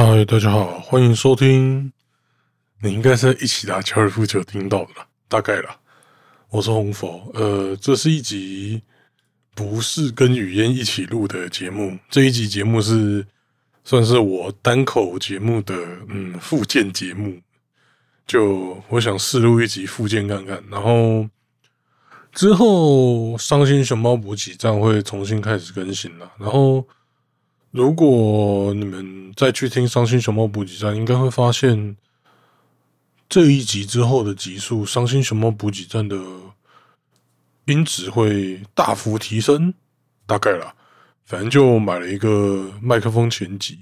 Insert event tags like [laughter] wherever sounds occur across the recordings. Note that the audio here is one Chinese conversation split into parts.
嗨，大家好，欢迎收听。你应该是一起打高尔夫球听到的了，大概了。我是红佛，呃，这是一集不是跟语嫣一起录的节目，这一集节目是算是我单口节目的嗯附件节目，就我想试录一集附件看看，然后之后伤心熊猫补给站会重新开始更新了，然后。如果你们再去听《伤心熊猫补给站》，应该会发现这一集之后的集数，《伤心熊猫补给站》的音质会大幅提升，大概啦。反正就买了一个麦克风前级，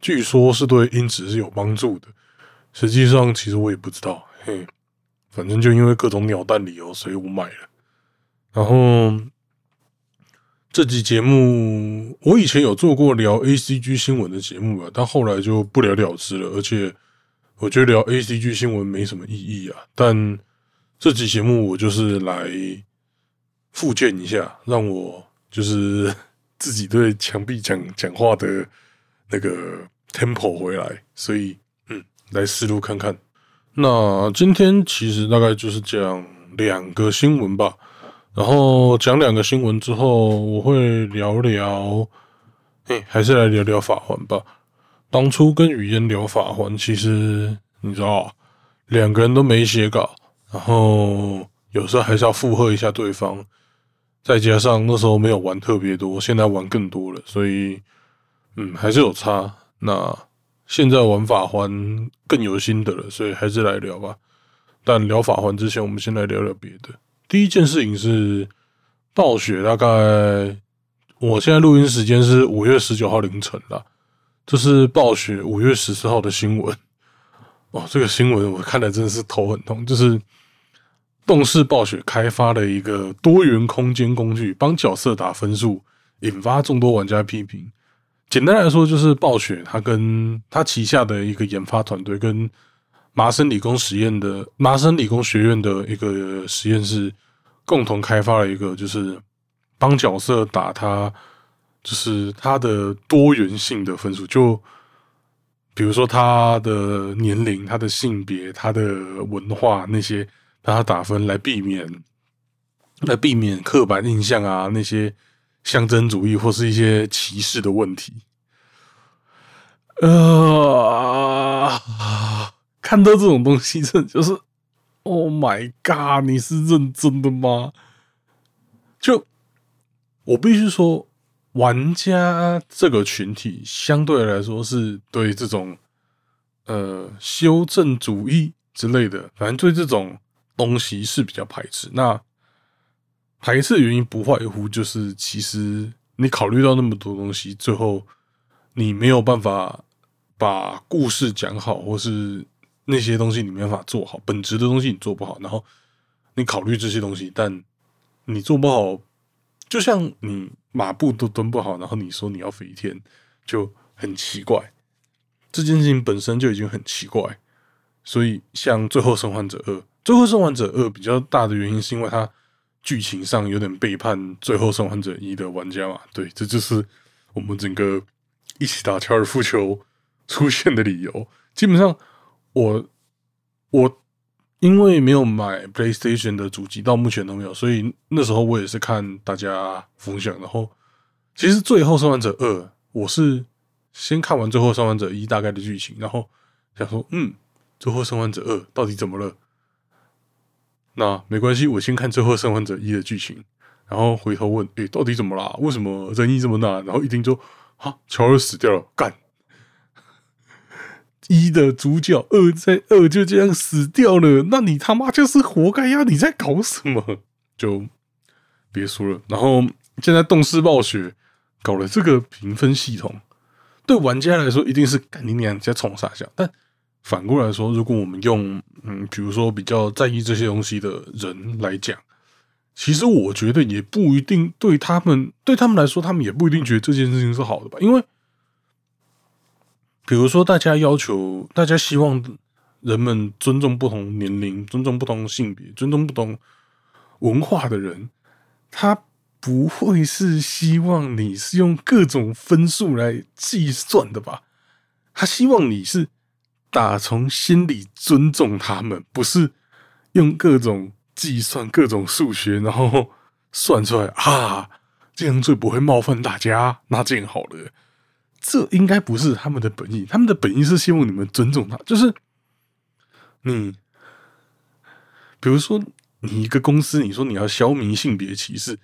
据说是对音质是有帮助的。实际上，其实我也不知道，嘿，反正就因为各种鸟蛋理由，所以我买了。然后。这集节目我以前有做过聊 A C G 新闻的节目吧，但后来就不了了之了。而且我觉得聊 A C G 新闻没什么意义啊。但这集节目我就是来复健一下，让我就是 [laughs] 自己对墙壁讲讲话的那个 tempo 回来。所以嗯，来试录看看。那今天其实大概就是讲两个新闻吧。然后讲两个新闻之后，我会聊聊，哎，还是来聊聊法环吧。当初跟语嫣聊法环，其实你知道，两个人都没写稿，然后有时候还是要附和一下对方。再加上那时候没有玩特别多，现在玩更多了，所以嗯，还是有差。那现在玩法环更有心得了，所以还是来聊吧。但聊法环之前，我们先来聊聊别的。第一件事情是暴雪，大概我现在录音时间是五月十九号凌晨了。这是暴雪五月十四号的新闻。哦，这个新闻我看的真的是头很痛。就是动视暴雪开发了一个多元空间工具，帮角色打分数，引发众多玩家批评。简单来说，就是暴雪它跟它旗下的一个研发团队跟。麻省理工实验的麻省理工学院的一个实验室共同开发了一个，就是帮角色打他，就是他的多元性的分数，就比如说他的年龄、他的性别、他的文化那些，让他打分来避免来避免刻板印象啊，那些象征主义或是一些歧视的问题。呃。看到这种东西，这就是 Oh my God！你是认真的吗？就我必须说，玩家这个群体相对来说是对这种呃修正主义之类的，反正对这种东西是比较排斥。那排斥的原因不外乎就是，其实你考虑到那么多东西，最后你没有办法把故事讲好，或是。那些东西你没法做好，本职的东西你做不好，然后你考虑这些东西，但你做不好，就像你马步都蹲不好，然后你说你要飞天，就很奇怪。这件事情本身就已经很奇怪，所以像《最后生还者二》，《最后生还者二》比较大的原因是因为它剧情上有点背叛《最后生还者一》的玩家嘛？对，这就是我们整个一起打高尔夫球出现的理由，基本上。我我因为没有买 PlayStation 的主机，到目前都没有，所以那时候我也是看大家分享。然后，其实《最后生还者二》，我是先看完《最后生还者一》大概的剧情，然后想说，嗯，《最后生还者二》到底怎么了？那没关系，我先看《最后生还者一》的剧情，然后回头问，诶，到底怎么啦？为什么争议这么大？然后一听说，哈，乔尔死掉了，干！一的主角，二在二就这样死掉了，那你他妈就是活该呀！你在搞什么？就别说了。然后现在动视暴雪搞了这个评分系统，对玩家来说一定是干你娘在冲傻笑。但反过来说，如果我们用嗯，比如说比较在意这些东西的人来讲，其实我觉得也不一定对他们，对他们来说，他们也不一定觉得这件事情是好的吧，因为。比如说，大家要求，大家希望人们尊重不同年龄、尊重不同性别、尊重不同文化的人，他不会是希望你是用各种分数来计算的吧？他希望你是打从心里尊重他们，不是用各种计算、各种数学，然后算出来啊，这样最不会冒犯大家，那这样好了。这应该不是他们的本意，他们的本意是希望你们尊重他，就是你，比如说你一个公司，你说你要消弭性别歧视，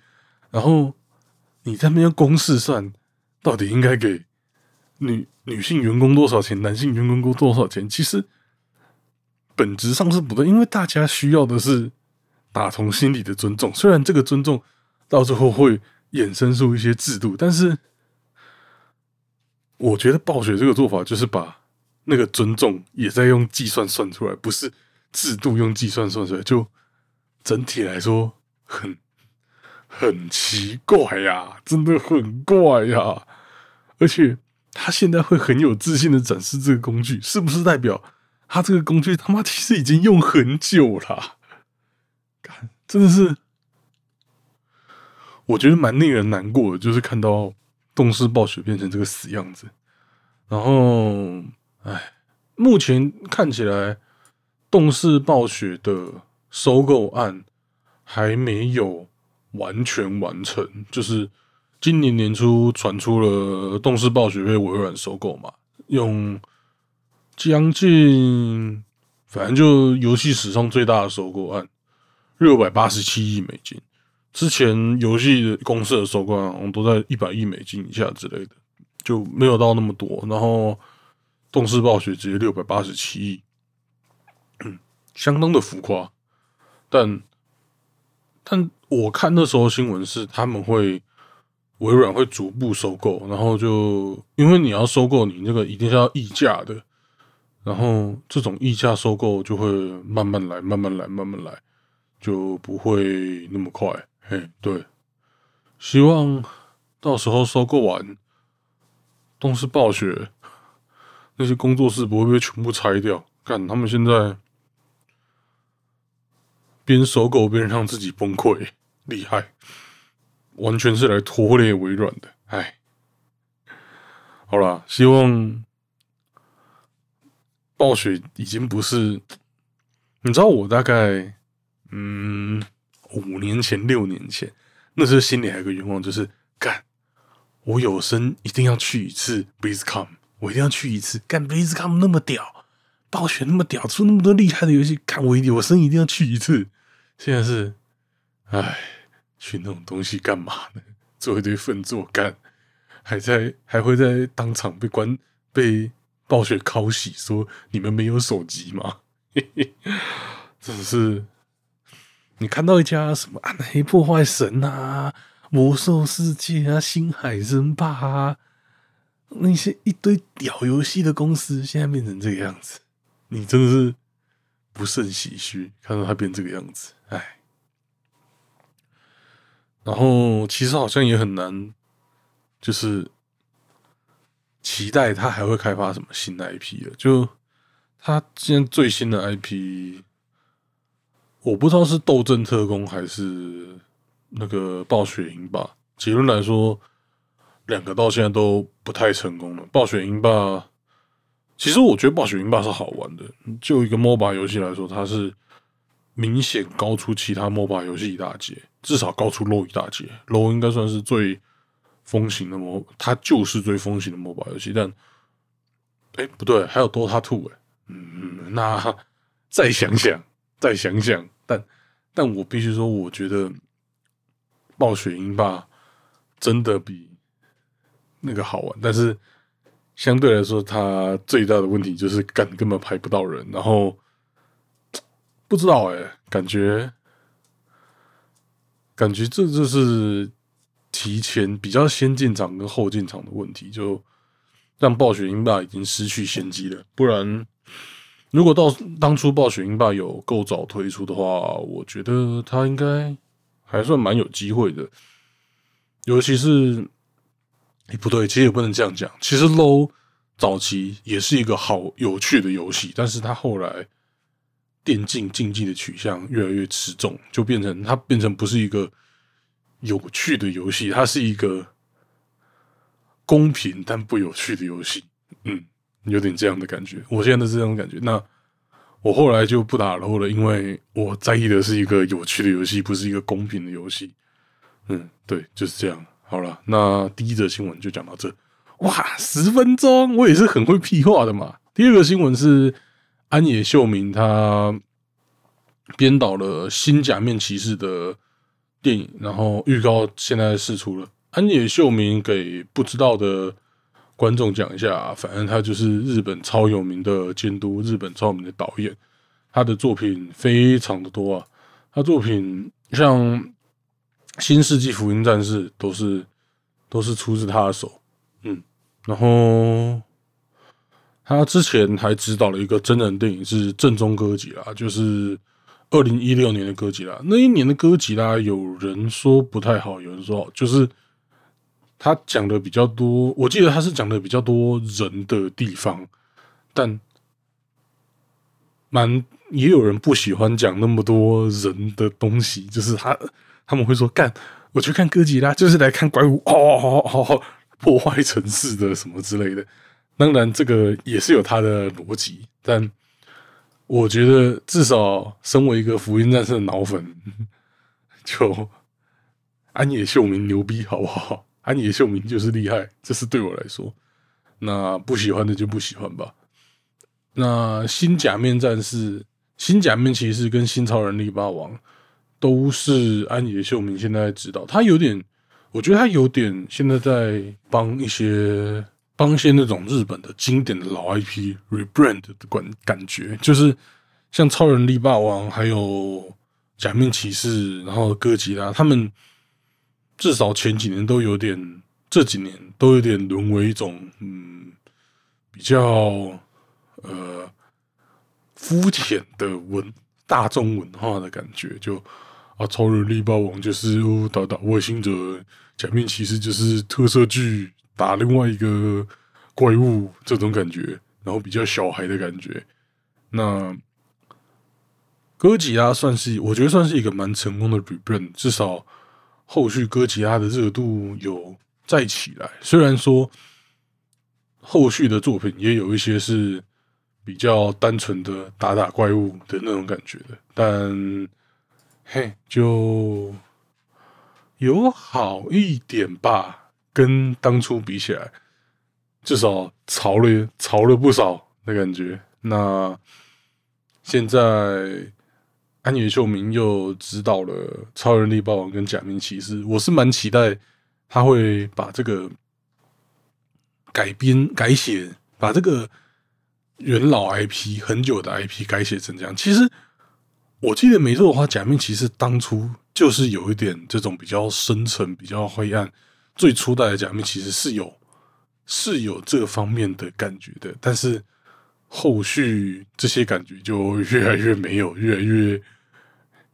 然后你在那边公式算到底应该给女女性员工多少钱，男性员工多少钱，其实本质上是不对，因为大家需要的是打从心里的尊重，虽然这个尊重到最后会衍生出一些制度，但是。我觉得暴雪这个做法就是把那个尊重也在用计算算出来，不是制度用计算算出来，就整体来说很 [laughs] 很奇怪呀，真的很怪呀。而且他现在会很有自信的展示这个工具，是不是代表他这个工具他妈其实已经用很久了？看，真的是，我觉得蛮令人难过的，就是看到。动视暴雪变成这个死样子，然后，哎，目前看起来，动视暴雪的收购案还没有完全完成。就是今年年初传出了动视暴雪被微软收购嘛，用将近，反正就游戏史上最大的收购案，六百八十七亿美金。之前游戏公司的收购好像都在一百亿美金以下之类的，就没有到那么多。然后动视暴雪直接六百八十七亿，相当的浮夸。但但我看那时候新闻是他们会微软会逐步收购，然后就因为你要收购，你那个一定是要溢价的，然后这种溢价收购就会慢慢来，慢慢来，慢慢来，就不会那么快。哎，对，希望到时候收购完，动视暴雪那些工作室不会被全部拆掉。看他们现在边收购边让自己崩溃，厉害，完全是来拖累微软的。哎，好了，希望暴雪已经不是，你知道我大概，嗯。五年前、六年前，那时候心里还有个愿望，就是干，我有生一定要去一次 BlizzCon，我一定要去一次。干 BlizzCon 那么屌，暴雪那么屌，出那么多厉害的游戏，干我一定我生一定要去一次。现在是，唉，去那种东西干嘛呢？做一堆粪作干，还在还会在当场被关被暴雪拷洗，说你们没有手机吗？[laughs] 真的是。你看到一家什么暗黑破坏神啊、魔兽世界啊、星海争霸啊，那些一堆屌游戏的公司，现在变成这个样子，你真的是不胜唏嘘。看到它变这个样子，哎。然后其实好像也很难，就是期待它还会开发什么新的 IP 了。就它现在最新的 IP。我不知道是斗阵特工还是那个暴雪英霸。结论来说，两个到现在都不太成功了。暴雪英霸，其实我觉得暴雪英霸是好玩的。就一个 MOBA 游戏来说，它是明显高出其他 MOBA 游戏一大截，至少高出 LO 一大截。LO 应该算是最风行的 MO，它就是最风行的 MOBA 游戏。但，哎，不对，还有 DOTA Two 哎，嗯，那再想想。再想想，但但我必须说，我觉得暴雪英霸真的比那个好玩。但是相对来说，它最大的问题就是根根本排不到人。然后不知道哎，感觉感觉这就是提前比较先进场跟后进场的问题，就让暴雪英霸已经失去先机了。不然。如果到当初暴雪英霸有够早推出的话，我觉得它应该还算蛮有机会的。尤其是，哎，不对，其实也不能这样讲。其实 Low 早期也是一个好有趣的游戏，但是它后来电竞竞技的取向越来越吃重，就变成它变成不是一个有趣的游戏，它是一个公平但不有趣的游戏。嗯。有点这样的感觉。我现在是这种感觉。那我后来就不打了了，因为我在意的是一个有趣的游戏，不是一个公平的游戏。嗯，对，就是这样。好了，那第一则新闻就讲到这。哇，十分钟，我也是很会屁话的嘛。第二个新闻是安野秀明他编导了新假面骑士的电影，然后预告现在释出了。安野秀明给不知道的观众讲一下，反正他就是日本超有名的监督，日本超有名的导演，他的作品非常的多啊。他作品像《新世纪福音战士》都是都是出自他的手，嗯，然后他之前还指导了一个真人电影，是《正宗歌吉拉》，就是二零一六年的歌吉拉。那一年的歌吉拉，有人说不太好，有人说好，就是。他讲的比较多，我记得他是讲的比较多人的地方，但蛮也有人不喜欢讲那么多人的东西，就是他他们会说干，我去看哥吉拉就是来看怪物 [laughs] 哦，好好破坏城市的什么之类的。当然，这个也是有他的逻辑，但我觉得至少身为一个福音战士的脑粉，就安野秀明牛逼，好不好？安野秀明就是厉害，这是对我来说。那不喜欢的就不喜欢吧。那新假面战士、新假面骑士跟新超人力霸王都是安野秀明现在指导。他有点，我觉得他有点现在在帮一些帮一些那种日本的经典的老 IP rebrand 的感感觉，就是像超人力霸王还有假面骑士，然后哥吉拉他们。至少前几年都有点，这几年都有点沦为一种嗯比较呃肤浅的文大众文化的感觉，就啊超人力霸王就是打打外星者，假面骑士就是特色剧打另外一个怪物这种感觉，然后比较小孩的感觉。那哥吉拉算是我觉得算是一个蛮成功的 rebrand，至少。后续哥吉拉的热度有再起来，虽然说后续的作品也有一些是比较单纯的打打怪物的那种感觉的，但嘿，就有好一点吧，跟当初比起来，至少潮了潮了不少的感觉。那现在。安野秀明又指导了《超人力霸王》跟《假面骑士》，我是蛮期待他会把这个改编改写，把这个元老 IP 很久的 IP 改写成这样。其实我记得没错的话，《假面骑士》当初就是有一点这种比较深沉、比较灰暗。最初代的《假面骑士》是有是有这方面的感觉的，但是。后续这些感觉就越来越没有，越来越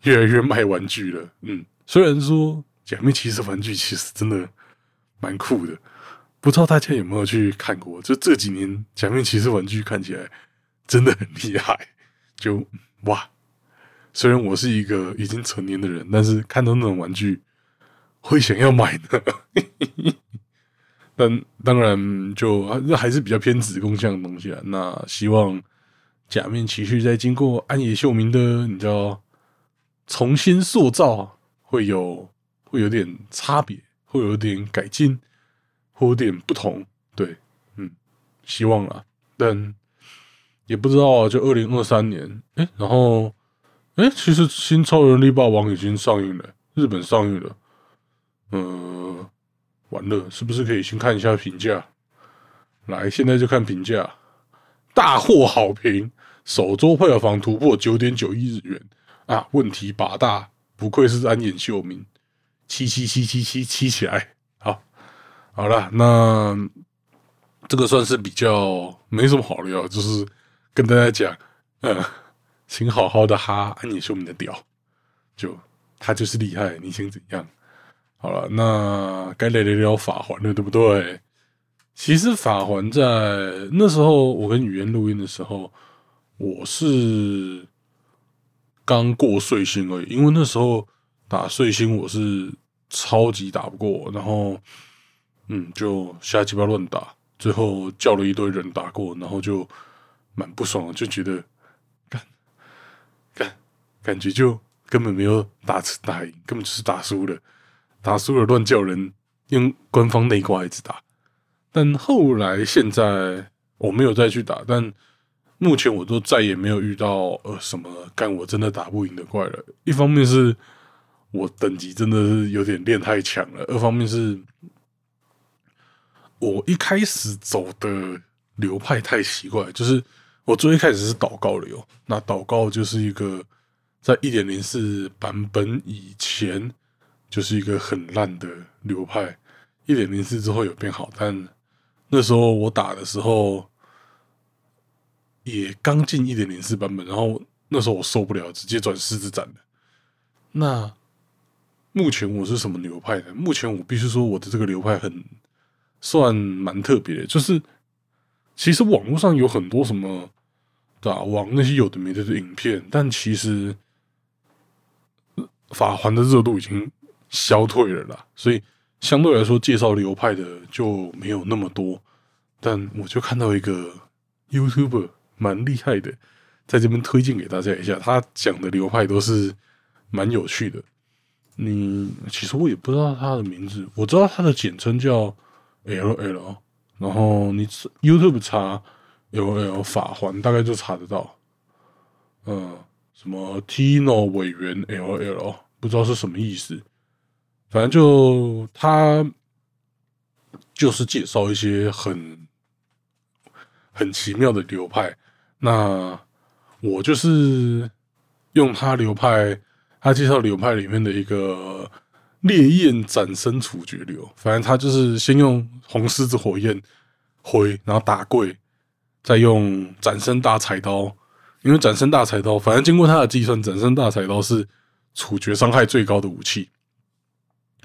越来越卖玩具了。嗯，虽然说假面骑士玩具其实真的蛮酷的，不知道大家有没有去看过？就这几年假面骑士玩具看起来真的很厉害，就哇！虽然我是一个已经成年的人，但是看到那种玩具会想要买的。但当然，就这还是比较偏子宫向的东西啊。那希望假面骑士在经过安野秀明的，你知道重新塑造，会有会有点差别，会有点改进，会有点不同。对，嗯，希望啊。但也不知道，就二零二三年，哎，然后，哎，其实新超人力霸王已经上映了，日本上映了，嗯。完了，是不是可以先看一下评价？来，现在就看评价，大获好评，首周票房突破九点九亿日元啊！问题八大，不愧是安野秀明，七七七七七七起来，好，好了，那这个算是比较没什么好聊，就是跟大家讲，嗯，请好好的哈安野秀明的屌，就他就是厉害，你想怎样？好了，那该聊聊法环了，对不对？其实法环在那时候，我跟语言录音的时候，我是刚过碎星而已。因为那时候打碎星，我是超级打不过，然后嗯，就瞎鸡巴乱打。最后叫了一堆人打过，然后就蛮不爽的，就觉得干干感觉就根本没有打打赢，根本就是打输了，打输了乱叫人用官方内挂一直打。但后来现在我没有再去打，但目前我都再也没有遇到呃什么干我真的打不赢的怪了。一方面是我等级真的是有点练太强了，二方面是。我一开始走的流派太奇怪，就是我最一开始是祷告流，那祷告就是一个在一点零四版本以前就是一个很烂的流派，一点零四之后有变好，但那时候我打的时候也刚进一点零四版本，然后那时候我受不了，直接转狮子斩。那目前我是什么流派呢？目前我必须说我的这个流派很。算蛮特别的，就是其实网络上有很多什么打王那些有的没的的影片，但其实法环的热度已经消退了啦，所以相对来说介绍流派的就没有那么多。但我就看到一个 YouTuber 蛮厉害的，在这边推荐给大家一下，他讲的流派都是蛮有趣的。你其实我也不知道他的名字，我知道他的简称叫。L L，然后你 YouTube 查 L L 法环，大概就查得到。嗯，什么 Tino 委员 L L，不知道是什么意思。反正就他就是介绍一些很很奇妙的流派。那我就是用他流派，他介绍流派里面的一个。烈焰斩身处决流，反正他就是先用红狮子火焰挥，然后打跪，再用斩身大柴刀。因为斩身大柴刀，反正经过他的计算，斩身大柴刀是处决伤害最高的武器。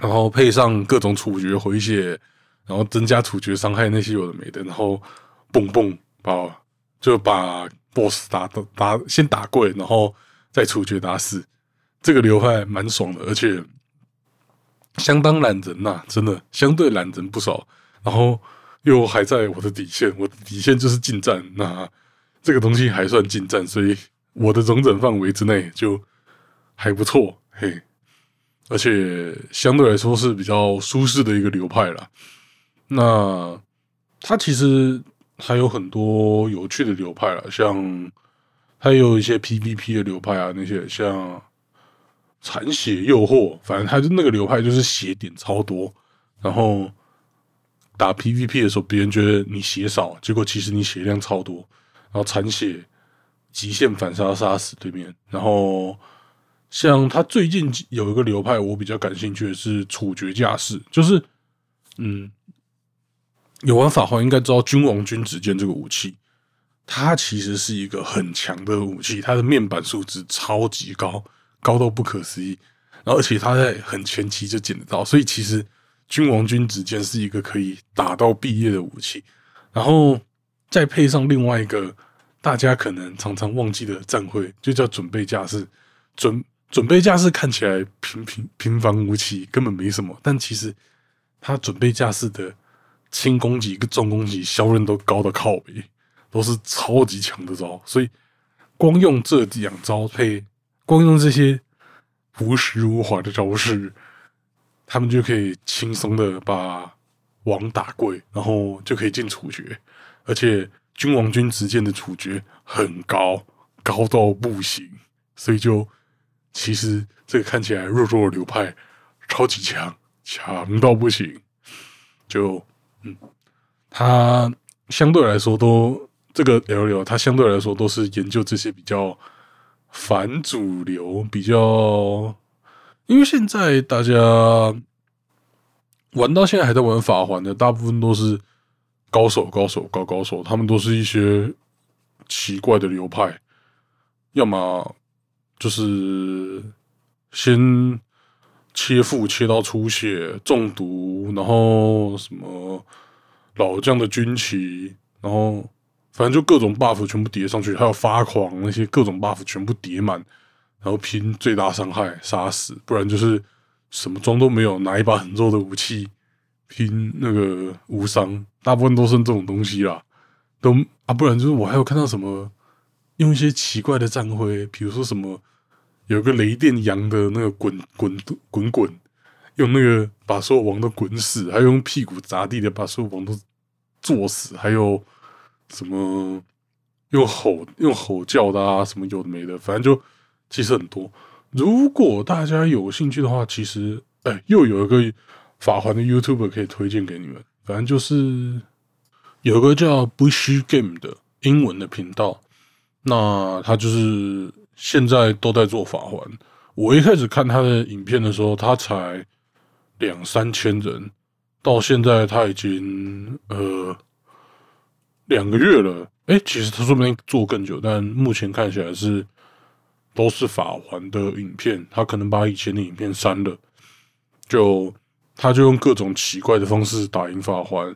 然后配上各种处决回血，然后增加处决伤害那些有的没的，然后蹦蹦把就把 BOSS 打打先打跪，然后再处决打死。这个流派蛮爽的，而且。相当懒人呐，真的相对懒人不少，然后又还在我的底线，我的底线就是近战，那这个东西还算近战，所以我的容忍范围之内就还不错，嘿，而且相对来说是比较舒适的一个流派了。那它其实还有很多有趣的流派了，像还有一些 PVP 的流派啊，那些像。残血诱惑，反正他就那个流派就是血点超多，然后打 PVP 的时候，别人觉得你血少，结果其实你血量超多，然后残血极限反杀杀死对面。然后像他最近有一个流派，我比较感兴趣的是处决架势，就是嗯，有玩法环应该知道君王君子剑这个武器，它其实是一个很强的武器，它的面板数值超级高。高到不可思议，然后而且他在很前期就捡得到，所以其实君王君子剑是一个可以打到毕业的武器，然后再配上另外一个大家可能常常忘记的战会，就叫准备架势。准准备架势看起来平平平凡无奇，根本没什么，但其实他准备架势的轻攻击跟重攻击削刃都高的靠背，都是超级强的招，所以光用这两招配。光用这些朴实无华的招式，他们就可以轻松的把王打跪，然后就可以进处决。而且君王君子剑的处决很高，高到不行，所以就其实这个看起来弱弱的流派，超级强，强到不行。就嗯，他相对来说都这个 L 流，他相对来说都是研究这些比较。反主流比较，因为现在大家玩到现在还在玩法环的，大部分都是高手、高手、高高手，他们都是一些奇怪的流派，要么就是先切腹切到出血、中毒，然后什么老将的军旗，然后。反正就各种 buff 全部叠上去，还有发狂那些各种 buff 全部叠满，然后拼最大伤害杀死，不然就是什么装都没有，拿一把很弱的武器拼那个无伤，大部分都是这种东西啦。都啊，不然就是我还有看到什么用一些奇怪的战徽，比如说什么有个雷电羊的那个滚滚滚滚，用那个把所有王都滚死，还用屁股砸地的把所有王都坐死，还有什么用吼用吼叫的啊，什么有的没的，反正就其实很多。如果大家有兴趣的话，其实哎，又有一个法环的 YouTuber 可以推荐给你们，反正就是。有个叫 Bush Game 的英文的频道，那他就是现在都在做法环。我一开始看他的影片的时候，他才两三千人，到现在他已经呃两个月了。哎，其实他说不定做更久，但目前看起来是都是法环的影片。他可能把以前的影片删了，就他就用各种奇怪的方式打赢法环。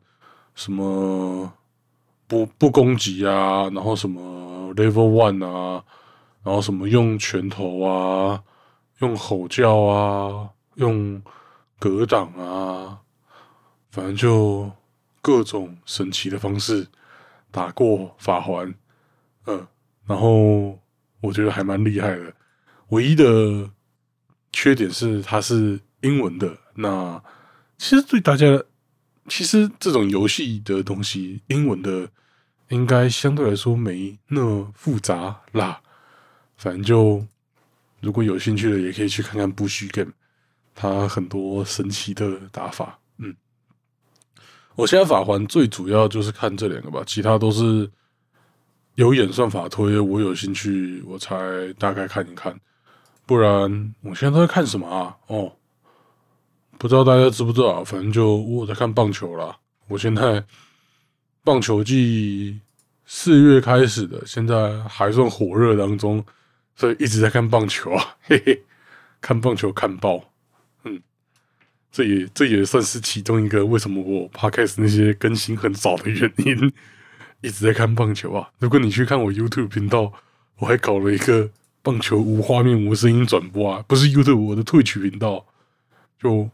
什么不不攻击啊，然后什么 level one 啊，然后什么用拳头啊，用吼叫啊，用格挡啊，反正就各种神奇的方式打过法环，嗯，然后我觉得还蛮厉害的。唯一的缺点是它是英文的，那其实对大家。其实这种游戏的东西，英文的应该相对来说没那么复杂啦。反正就如果有兴趣的，也可以去看看《不虚 game》，它很多神奇的打法。嗯，我现在法环最主要就是看这两个吧，其他都是有演算法推，我有兴趣我才大概看一看。不然我现在都在看什么啊？哦。不知道大家知不知道，反正就我在看棒球啦。我现在棒球季四月开始的，现在还算火热当中，所以一直在看棒球啊，[laughs] 嘿嘿，看棒球看爆，嗯，这也这也算是其中一个为什么我 podcast 那些更新很早的原因，[laughs] 一直在看棒球啊。如果你去看我 YouTube 频道，我还搞了一个棒球无画面无声音转播啊，不是 YouTube 我的 Twitch 频道，就。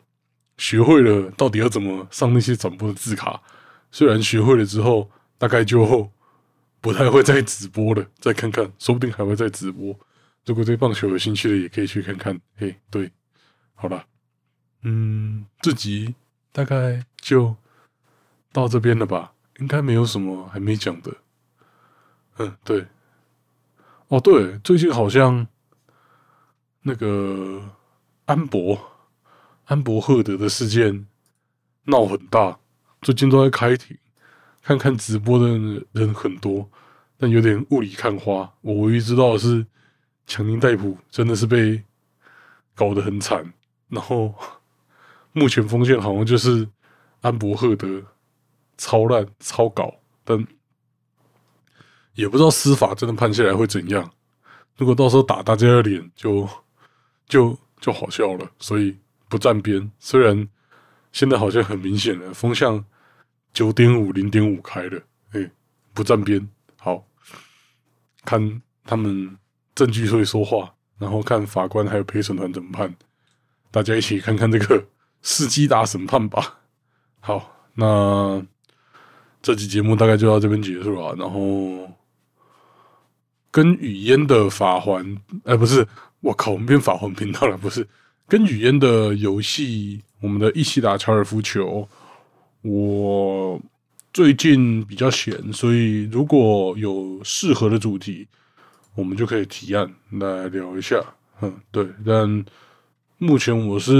学会了到底要怎么上那些转播的字卡，虽然学会了之后，大概就不太会再直播了。再看看，说不定还会再直播。如果对棒球有兴趣的，也可以去看看。嘿，对，好了，嗯，这集大概就到这边了吧？应该没有什么还没讲的。嗯，对。哦，对，最近好像那个安博。安博赫德的事件闹很大，最近都在开庭，看看直播的人很多，但有点雾里看花。我唯一知道的是，强尼戴普真的是被搞得很惨，然后 [laughs] 目前风险好像就是安博赫德超烂超搞，但也不知道司法真的判下来会怎样。如果到时候打大家的脸，就就就好笑了。所以。不站边，虽然现在好像很明显了，风向九点五零点五开了，哎，不站边，好看他们证据会说话，然后看法官还有陪审团怎么判，大家一起看看这个司机打审判吧。好，那这期节目大概就到这边结束了。然后跟语嫣的法环，哎，不是，我靠，我们变法环频道了，不是。跟语言的游戏，我们的一起打高尔夫球。我最近比较闲，所以如果有适合的主题，我们就可以提案来聊一下。嗯，对，但目前我是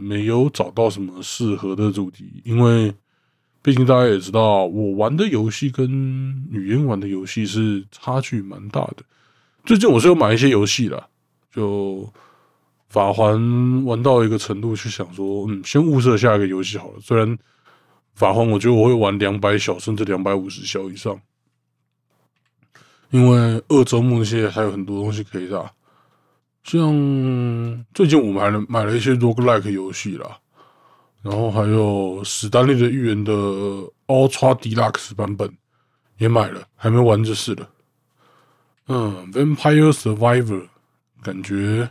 没有找到什么适合的主题，因为毕竟大家也知道，我玩的游戏跟语言玩的游戏是差距蛮大的。最近我是有买一些游戏的，就。法环玩到一个程度，去想说，嗯，先物色下一个游戏好了。虽然法环，我觉得我会玩两百小甚至两百五十小以上，因为二周目那些还有很多东西可以打。像最近我们还买了一些 roguelike 游戏啦，然后还有史丹利的预言的 Ultra Deluxe 版本也买了，还没玩就是了。嗯，Vampire Survivor 感觉。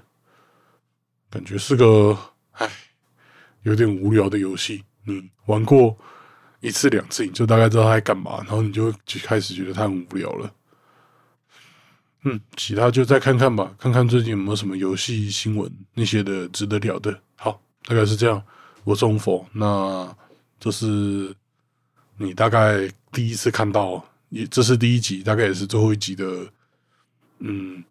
感觉是个唉，有点无聊的游戏，你玩过一次两次，你就大概知道他在干嘛，然后你就就开始觉得他很无聊了。嗯，其他就再看看吧，看看最近有没有什么游戏新闻那些的值得聊的。好，大概是这样。我是红佛，那这是你大概第一次看到，也这是第一集，大概也是最后一集的。嗯，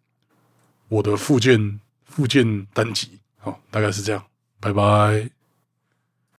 我的附件附件单集，好，大概是这样。拜拜。